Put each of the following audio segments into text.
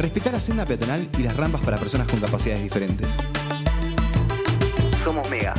respetar la senda peatonal y las rampas para personas con capacidades diferentes. Somos Mega.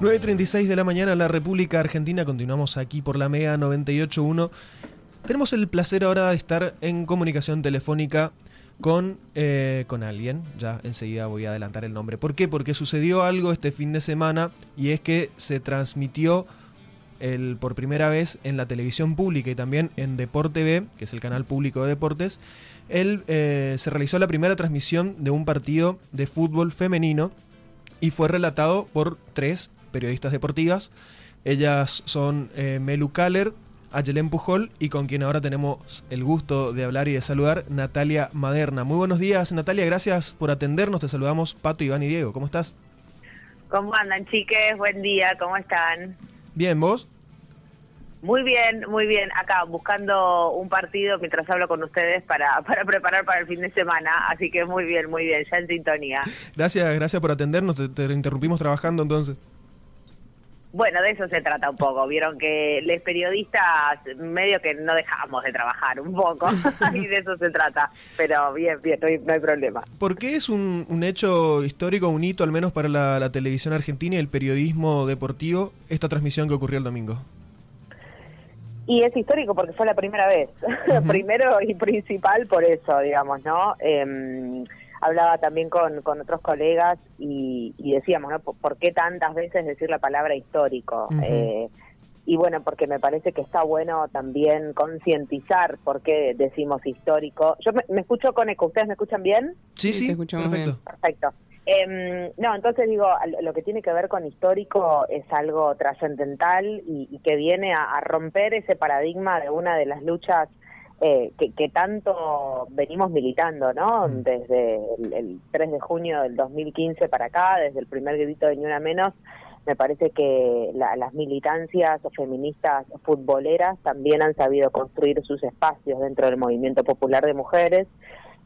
9.36 de la mañana en la República Argentina. Continuamos aquí por la MEA 98.1. Tenemos el placer ahora de estar en comunicación telefónica con, eh, con alguien. Ya enseguida voy a adelantar el nombre. ¿Por qué? Porque sucedió algo este fin de semana y es que se transmitió el, por primera vez en la televisión pública y también en Deporte B, que es el canal público de deportes, el, eh, se realizó la primera transmisión de un partido de fútbol femenino y fue relatado por tres periodistas deportivas. Ellas son eh, Melu Kaller, Ayelen Pujol y con quien ahora tenemos el gusto de hablar y de saludar, Natalia Maderna. Muy buenos días, Natalia, gracias por atendernos. Te saludamos Pato, Iván y Diego. ¿Cómo estás? ¿Cómo andan, chiques? Buen día, ¿cómo están? Bien, ¿vos? Muy bien, muy bien. Acá buscando un partido mientras hablo con ustedes para, para preparar para el fin de semana. Así que muy bien, muy bien, ya en sintonía. Gracias, gracias por atendernos. Te, te interrumpimos trabajando entonces. Bueno, de eso se trata un poco. Vieron que los periodistas medio que no dejamos de trabajar un poco y de eso se trata. Pero bien, bien, no hay, problema. ¿Por qué es un, un, hecho histórico, un hito al menos para la, la, televisión argentina y el periodismo deportivo esta transmisión que ocurrió el domingo? Y es histórico porque fue la primera vez. Uh -huh. Primero y principal por eso, digamos, ¿no? Eh, hablaba también con, con otros colegas y, y decíamos, ¿no? ¿Por, qué tantas veces decir la palabra histórico? Uh -huh. eh, y bueno, porque me parece que está bueno también concientizar por qué decimos histórico. Yo me, me, escucho con eco, ¿ustedes me escuchan bien? Sí, sí, perfecto. Bien. Perfecto. Eh, no, entonces digo, lo que tiene que ver con histórico es algo trascendental y, y, que viene a, a romper ese paradigma de una de las luchas eh, que, que, tanto venimos militando, ¿no? Mm. Desde el, el, 3 de junio del 2015 para acá, desde el primer grito de Ni Una Menos, me parece que la, las militancias feministas futboleras también han sabido construir sus espacios dentro del movimiento popular de mujeres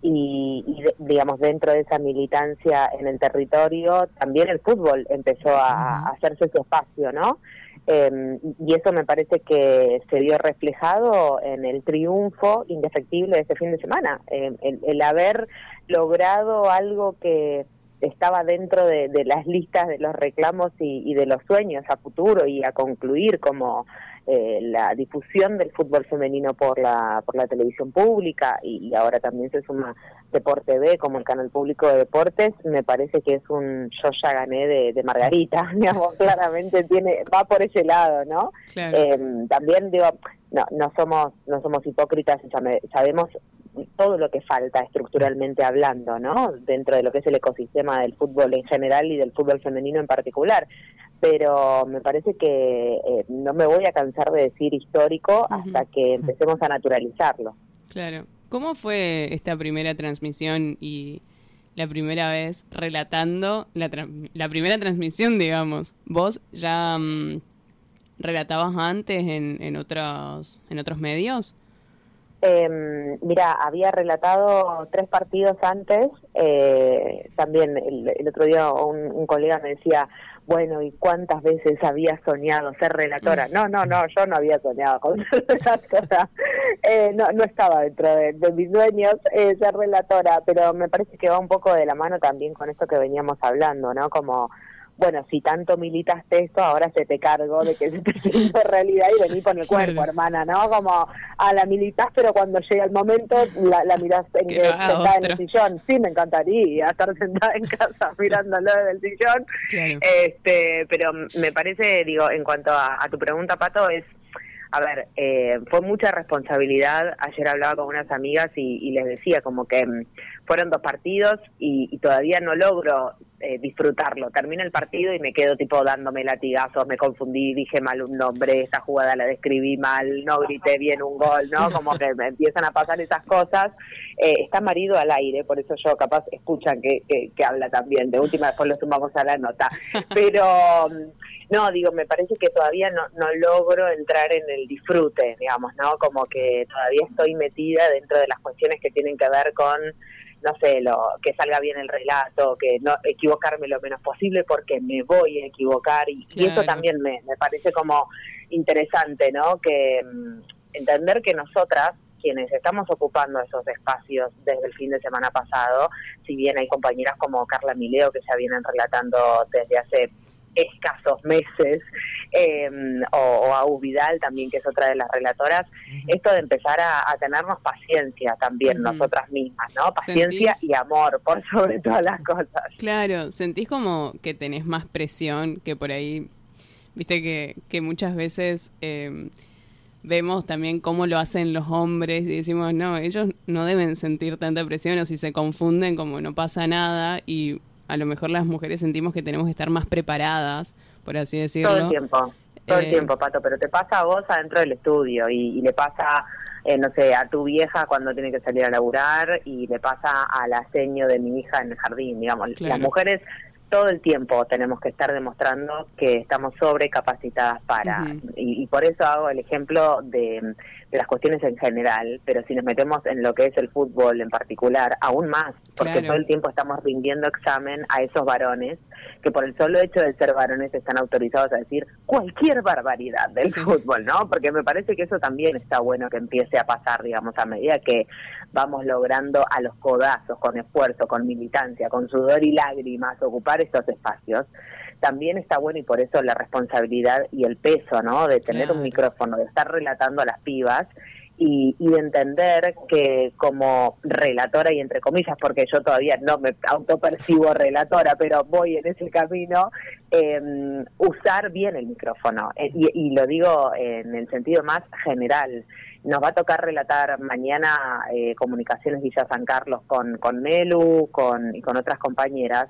y, y digamos, dentro de esa militancia en el territorio, también el fútbol empezó a, a hacerse su espacio, ¿no? Eh, y eso me parece que se vio reflejado en el triunfo indefectible de este fin de semana, eh, el, el, haber logrado algo que estaba dentro de, de las listas de los reclamos y, y, de los sueños a futuro y a concluir como eh, la difusión del fútbol femenino por la por la televisión pública y, y, ahora también se suma Deporte B como el canal público de deportes me parece que es un yo ya gané de, de Margarita digamos claramente tiene va por ese lado no claro. eh, también digo no no somos no somos hipócritas sabemos todo lo que falta estructuralmente hablando, ¿no? Dentro de lo que es el ecosistema del fútbol en general y del fútbol femenino en particular. Pero me parece que eh, no me voy a cansar de decir histórico uh -huh. hasta que empecemos a naturalizarlo. Claro. ¿Cómo fue esta primera transmisión y la primera vez relatando la, tra la primera transmisión, digamos? ¿Vos ya mmm, relatabas antes en, en, otros, en otros medios? Eh, mira, había relatado tres partidos antes. Eh, también el, el, otro día un, un, colega me decía, bueno, ¿y cuántas veces había soñado ser relatora? No, no, no, yo no había soñado con ser relatora. Eh, no, no estaba dentro de, de mis sueños eh, ser relatora, pero me parece que va un poco de la mano también con esto que veníamos hablando, ¿no? Como bueno, si tanto militaste esto, ahora se te cargo de que se te siente realidad y vení con el cuerpo, hermana, ¿no? Como, a la militas, pero cuando llega el momento, la, la mirás en, sentada en el sillón. Sí, me encantaría estar sentada en casa mirándolo desde el sillón. Este, pero me parece, digo, en cuanto a, a tu pregunta, Pato, es a ver, eh, fue mucha responsabilidad. Ayer hablaba con unas amigas y, les decía como que mm, fueron dos partidos y, todavía no logro eh, disfrutarlo. Termina el partido y me quedo tipo dándome latigazos, me confundí, dije mal un nombre, esa jugada la describí mal, no grité bien un gol, ¿no? Como que me empiezan a pasar esas cosas. Eh, está marido al aire, por eso yo capaz escuchan que, que, que habla también. De última, después lo sumamos a la nota. Pero... Mm, no, digo, me parece que todavía no, no logro entrar en el disfrute, digamos, ¿no? Como que todavía estoy metida dentro de las cuestiones que tienen que ver con, no sé, lo que salga bien el relato, que no equivocarme lo menos posible porque me voy a equivocar y, eso también me, me parece como interesante, ¿no? Que mm, entender que nosotras quienes estamos ocupando esos espacios desde el fin de semana pasado, si bien hay compañeras como Carla Mileo que ya vienen relatando desde hace escasos meses, em, o, a Uvidal también, que es otra de las relatoras, esto de empezar a, tenernos paciencia también nosotras mismas, ¿no? Paciencia y amor, por sobre todas las cosas. Claro, sentís como que tenés más presión que por ahí, viste que, que muchas veces... Em, vemos también cómo lo hacen los hombres y decimos, no, ellos no deben sentir tanta presión o si se confunden como no pasa nada y a lo mejor las mujeres sentimos que tenemos que estar más preparadas, por así decirlo. Todo el tiempo, todo el eh, tiempo, Pato, pero te pasa a vos adentro del estudio y, le pasa, eh, no sé, a tu vieja cuando tiene que salir a laburar y le pasa a la seño de mi hija en el jardín, digamos. Las mujeres todo el tiempo tenemos que estar demostrando que estamos sobrecapacitadas para, y, por eso hago el ejemplo de, las cuestiones en general, pero si nos metemos en lo que es el fútbol en particular, aún más, porque todo el tiempo estamos rindiendo examen a esos varones que por el solo hecho de ser varones están autorizados a decir cualquier barbaridad del fútbol, ¿no? Porque me parece que eso también está bueno que empiece a pasar, digamos, a medida que vamos logrando a los codazos, con esfuerzo, con militancia, con sudor y lágrimas, ocupar estos espacios, también está bueno y por eso la responsabilidad y el peso, ¿no? De tener un micrófono, de estar relatando a las pibas y, de entender que como relatora y entre comillas, porque yo todavía no me autopercibo relatora, pero voy en ese camino, em, usar bien el micrófono. Eh, y, lo digo en el sentido más general. Nos va a tocar relatar mañana eh, Comunicaciones Villa San Carlos con, con Melu con, y con otras compañeras.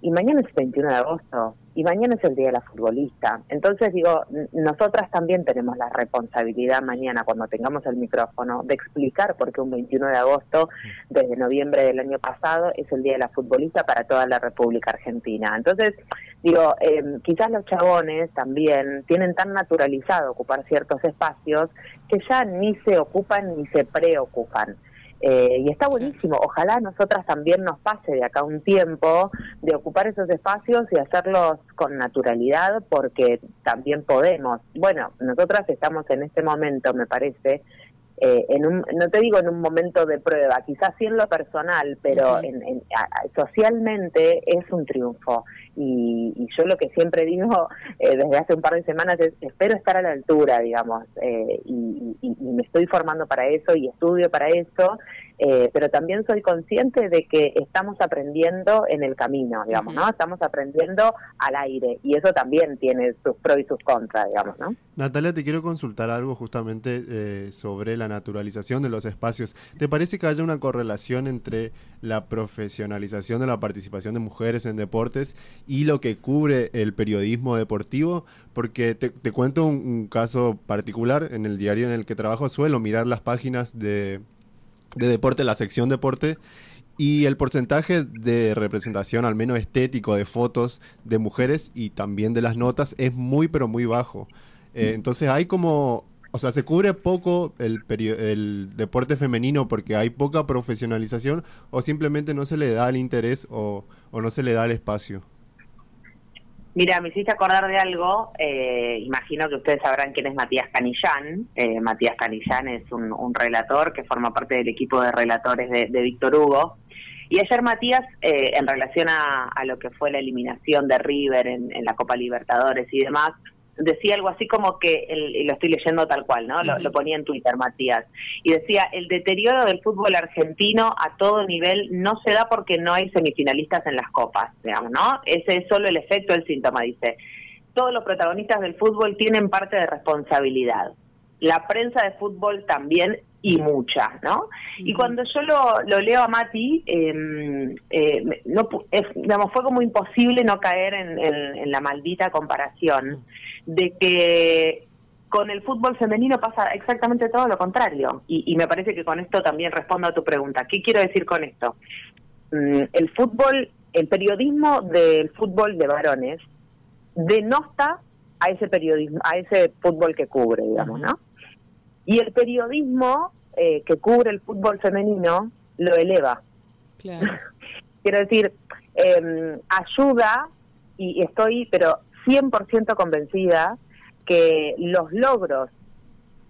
Y mañana es 21 de agosto y mañana es el Día de la Futbolista. Entonces digo, nosotras también tenemos la responsabilidad mañana, cuando tengamos el micrófono, de explicar por qué un 21 de agosto, desde noviembre del año pasado, es el Día de la Futbolista para toda la República Argentina. Entonces, digo, eh, quizás los chabones también tienen tan naturalizado ocupar ciertos espacios que ya ni se ocupan ni se preocupan. Eh, y está buenísimo. Ojalá nosotras también nos pase de acá un tiempo de ocupar esos espacios y hacerlos con naturalidad porque también podemos. Bueno, nosotras estamos en este momento, me parece, eh, en un, no te digo en un momento de prueba, quizás sí en lo personal, pero en, socialmente es un triunfo. Y, yo lo que siempre digo eh, desde hace un par de semanas es, espero estar a la altura, digamos, eh, y, me estoy formando para eso y estudio para eso, pero también soy consciente de que estamos aprendiendo en el camino, digamos, ¿no? Estamos aprendiendo al aire y eso también tiene sus pros y sus contras, digamos, ¿no? Natalia, te quiero consultar algo justamente sobre la naturalización de los espacios. ¿Te parece que haya una correlación entre la profesionalización de la participación de mujeres en deportes y lo que cubre el periodismo deportivo? Porque te, cuento un, caso particular. En el diario en el que trabajo suelo mirar las páginas de, de deporte, la sección deporte. Y el porcentaje de representación, al menos estético, de fotos de mujeres y también de las notas es muy, pero muy bajo. Eh, entonces hay como o sea, se cubre poco el, el deporte femenino porque hay poca profesionalización o simplemente no se le da el interés o, no se le da el espacio. Mira, me hiciste acordar de algo. Eh, imagino que ustedes sabrán quién es Matías Canillán. Eh, Matías Canillán es un, relator que forma parte del equipo de relatores de, Víctor Hugo. Y ayer Matías, eh, en relación a, lo que fue la eliminación de River en, la Copa Libertadores y demás, decía algo así como que, y lo estoy leyendo tal cual, ¿no? Lo, ponía en Twitter, Matías, y decía, el deterioro del fútbol argentino a todo nivel no se da porque no hay semifinalistas en las copas, digamos, ¿no? Ese es solo el efecto del síntoma, dice. Todos los protagonistas del fútbol tienen parte de responsabilidad. La prensa de fútbol también y mucha, ¿no? Y cuando yo lo, leo a Mati, em, eh, no, digamos, fue como imposible no caer en, la maldita comparación de que con el fútbol femenino pasa exactamente todo lo contrario. Y, me parece que con esto también respondo a tu pregunta. ¿Qué quiero decir con esto? Mm, el fútbol, el periodismo del fútbol de varones denota a ese periodismo, a ese fútbol que cubre, digamos, ¿no? Y el periodismo eh, que cubre el fútbol femenino lo eleva. Quiero decir, em, ayuda y estoy, pero 100% convencida que los logros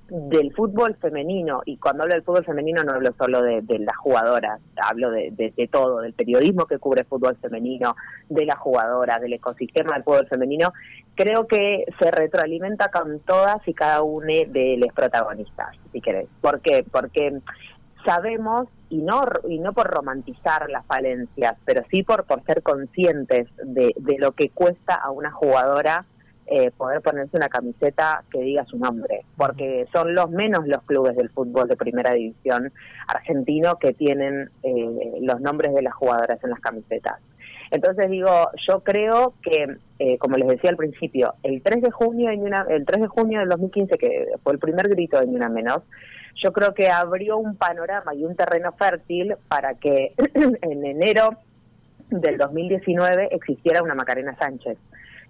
del fútbol femenino, y cuando hablo del fútbol femenino no hablo solo de, las jugadoras, hablo de, de, todo, del periodismo que cubre el fútbol femenino, de las jugadoras, del ecosistema del fútbol femenino, creo que se retroalimenta con todas y cada una de los protagonistas, si querés. ¿Por qué? Porque sabemos, y no, y no por romantizar las falencias, pero sí por, por ser conscientes de, de lo que cuesta a una jugadora eh, poder ponerse una camiseta que diga su nombre, porque son los menos los clubes del fútbol de primera división argentino que tienen eh, los nombres de las jugadoras en las camisetas. Entonces digo, yo creo que, eh, como les decía al principio, el 3 de junio, una, el 3 de junio del 2015, que fue el primer grito de Ni Una Menos, yo creo que abrió un panorama y un terreno fértil para que en enero del 2019 existiera una Macarena Sánchez,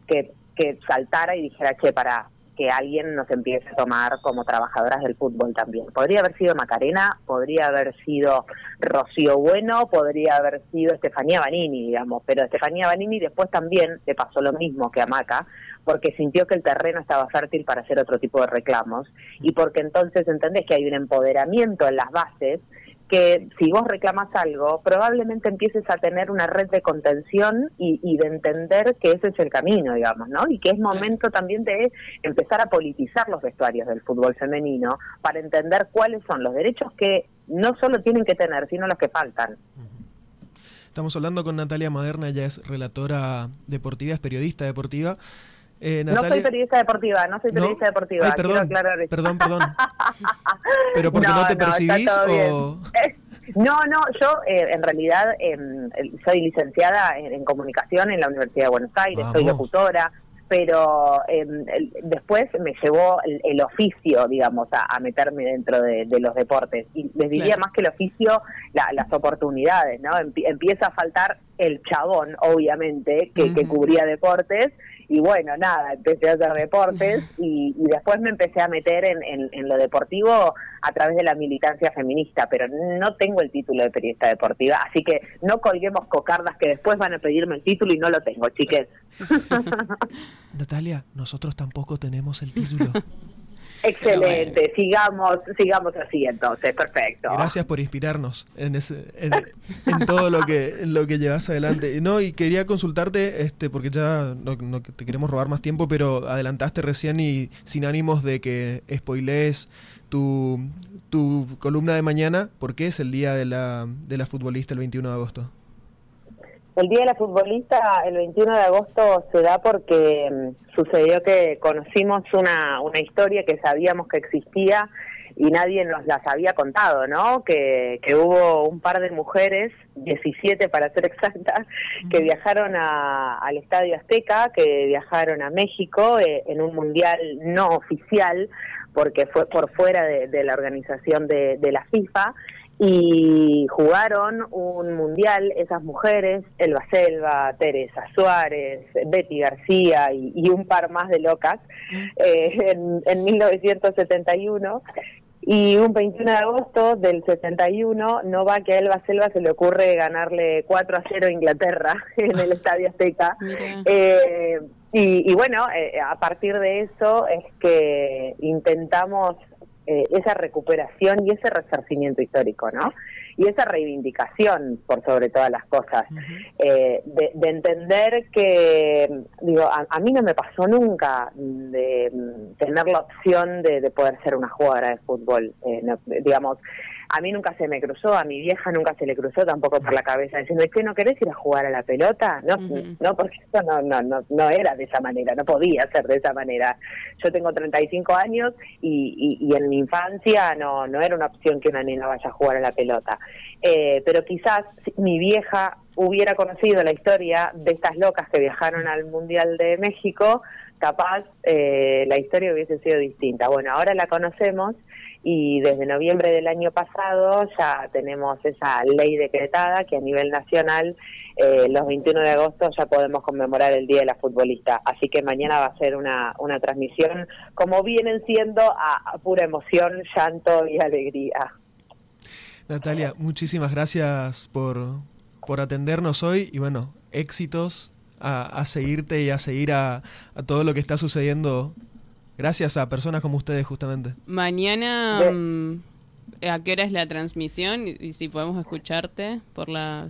que que saltara y dijera, che, para que alguien nos empiece a tomar como trabajadoras del fútbol también. Podría haber sido Macarena, podría haber sido Rocío Bueno, podría haber sido Estefanía Banini, digamos, pero Estefanía Banini después también le pasó lo mismo que a Maca, porque sintió que el terreno estaba fértil para hacer otro tipo de reclamos y porque entonces entendés que hay un empoderamiento en las bases que si vos reclamas algo, probablemente empieces a tener una red de contención y, de entender que ese es el camino, digamos, ¿no? Y que es momento también de empezar a politizar los vestuarios del fútbol femenino para entender cuáles son los derechos que no solo tienen que tener, sino los que faltan. Estamos hablando con Natalia Maderna, ella es relatora deportiva, es periodista deportiva. Eh, no soy periodista deportiva, no soy periodista deportiva. perdón, perdón, perdón. ¿Pero porque no, te percibís o...? No, no, yo eh, en realidad em, soy licenciada en, comunicación en la Universidad de Buenos Aires, soy locutora, pero em, después me llevó el, oficio, digamos, a, meterme dentro de, los deportes. Y les diría más que el oficio, las oportunidades, ¿no? empieza a faltar el chabón, obviamente, que, que cubría deportes y bueno, nada, empecé a hacer deportes y, después me empecé a meter en, lo deportivo a través de la militancia feminista, pero no tengo el título de periodista deportiva, así que no colguemos cocardas que después van a pedirme el título y no lo tengo, chiques. Natalia, nosotros tampoco tenemos el título. Excelente, sigamos, sigamos así entonces, perfecto. Gracias por inspirarnos en, en, todo lo que lo que llevas adelante. No, y quería consultarte, este, porque ya no, te queremos robar más tiempo, pero adelantaste recién y sin ánimos de que spoilees tu, tu columna de mañana, ¿por qué es el día de la, de la futbolista el 21 de agosto? El Día de la Futbolista, el 21 de agosto, se da porque mm, sucedió que conocimos una, una historia que sabíamos que existía y nadie nos las había contado, ¿no? Que, que hubo un par de mujeres, 17 para ser exactas, que viajaron a, al Estadio Azteca, que viajaron a México eh, en un mundial no oficial, porque fue por fuera de, la organización de, de la FIFA, y jugaron un mundial esas mujeres, Elba Selva, Teresa Suárez, Betty García y, un par más de locas eh, en, en 1971 y un 21 de agosto del 71 no va que a Elba Selva se le ocurre ganarle 4 a 0 a Inglaterra en el Estadio Azteca. Eh, y, y, bueno, eh, a partir de eso es que intentamos eh, esa recuperación y ese resarcimiento histórico, ¿no? y esa reivindicación por sobre todas las cosas, eh, de, entender que, digo, a, mí no me pasó nunca de mm, tener la opción de, poder ser una jugadora de fútbol, eh, digamos, a mí nunca se me cruzó, a mi vieja nunca se le cruzó tampoco por la cabeza diciendo, ¿es que no querés ir a jugar a la pelota? No, no porque eso no, no, no, no era de esa manera, no podía ser de esa manera. Yo tengo 35 años y, y, en mi infancia no, no era una opción que una nena vaya a jugar a la pelota. Eh, pero quizás mi vieja hubiera conocido la historia de estas locas que viajaron al Mundial de México, capaz eh, la historia hubiese sido distinta. Bueno, ahora la conocemos y desde noviembre del año pasado ya tenemos esa ley decretada que a nivel nacional eh, los 21 de agosto ya podemos conmemorar el Día de la Futbolista. Así que mañana va a ser una, una transmisión como vienen siendo a, pura emoción, llanto y alegría. Natalia, muchísimas gracias por, por atendernos hoy y bueno, éxitos a, a seguirte y a seguir a, a todo lo que está sucediendo Gracias a personas como ustedes, justamente. Mañana, mm, ¿a qué hora es la transmisión? Y, si podemos escucharte por la...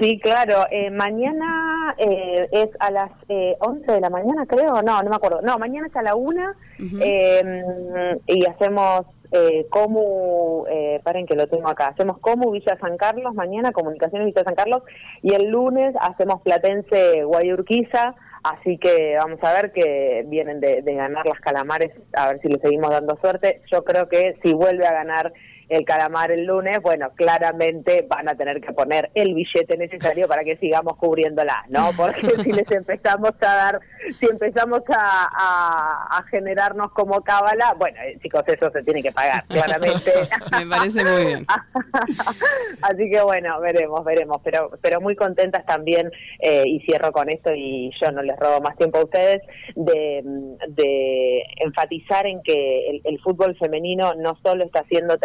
sí, claro. Eh, mañana eh, es a las eh, 11 de la mañana, creo. No, no me acuerdo. No, mañana es a la 1 em, y hacemos eh, como, eh, paren que lo tengo acá, hacemos como Villa San Carlos, mañana Comunicaciones Villa San Carlos, y el lunes hacemos Platense Guayurquiza, Así que vamos a ver que vienen de, ganar las calamares, a ver si le seguimos dando suerte. Yo creo que si vuelve a ganar el calamar el lunes, bueno, claramente van a tener que poner el billete necesario para que sigamos cubriéndola, ¿no? Porque si les empezamos a dar, si empezamos a, a, generarnos como cábala, bueno, eh, chicos, eso se tiene que pagar, claramente. Me parece muy bien. Así que bueno, veremos, veremos, pero, pero muy contentas también, eh, y cierro con esto y yo no les robo más tiempo a ustedes, de, de enfatizar en que el, el fútbol femenino no solo está haciendo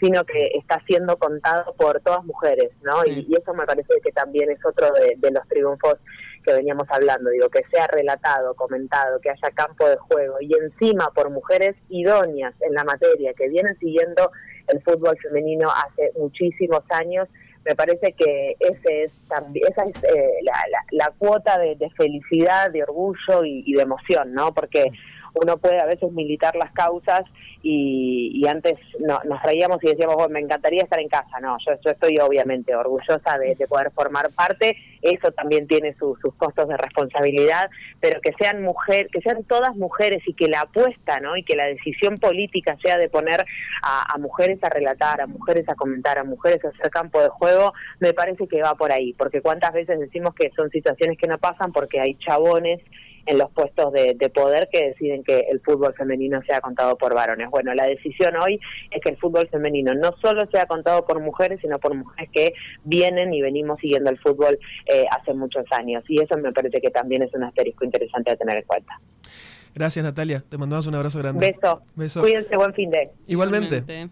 sino que está siendo contado por todas mujeres, ¿no? Y, eso me parece que también es otro de, los triunfos que veníamos hablando, digo, que sea relatado, comentado, que haya campo de juego y encima por mujeres idóneas en la materia, que vienen siguiendo el fútbol femenino hace muchísimos años, me parece que ese es esa es eh, la, cuota de, felicidad, de orgullo y, de emoción, ¿no? Porque uno puede a veces militar las causas y, antes nos reíamos y decíamos, me encantaría estar en casa. No, yo, yo estoy obviamente orgullosa de, poder formar parte. Eso también tiene sus costos de responsabilidad, pero que sean mujer, que sean todas mujeres y que la apuesta, ¿no? Y que la decisión política sea de poner a, a mujeres a relatar, a mujeres a comentar, a mujeres a hacer campo de juego, me parece que va por ahí, porque cuántas veces decimos que son situaciones que no pasan porque hay chabones en los puestos de, poder que deciden que el fútbol femenino sea contado por varones. Bueno, la decisión hoy es que el fútbol femenino no solo sea contado por mujeres, sino por mujeres que vienen y venimos siguiendo el fútbol eh, hace muchos años. Y eso me parece que también es un asterisco interesante a tener en cuenta. Gracias, Natalia. Te mandamos un abrazo grande. Beso. Beso. Cuídense, buen fin de. Igualmente.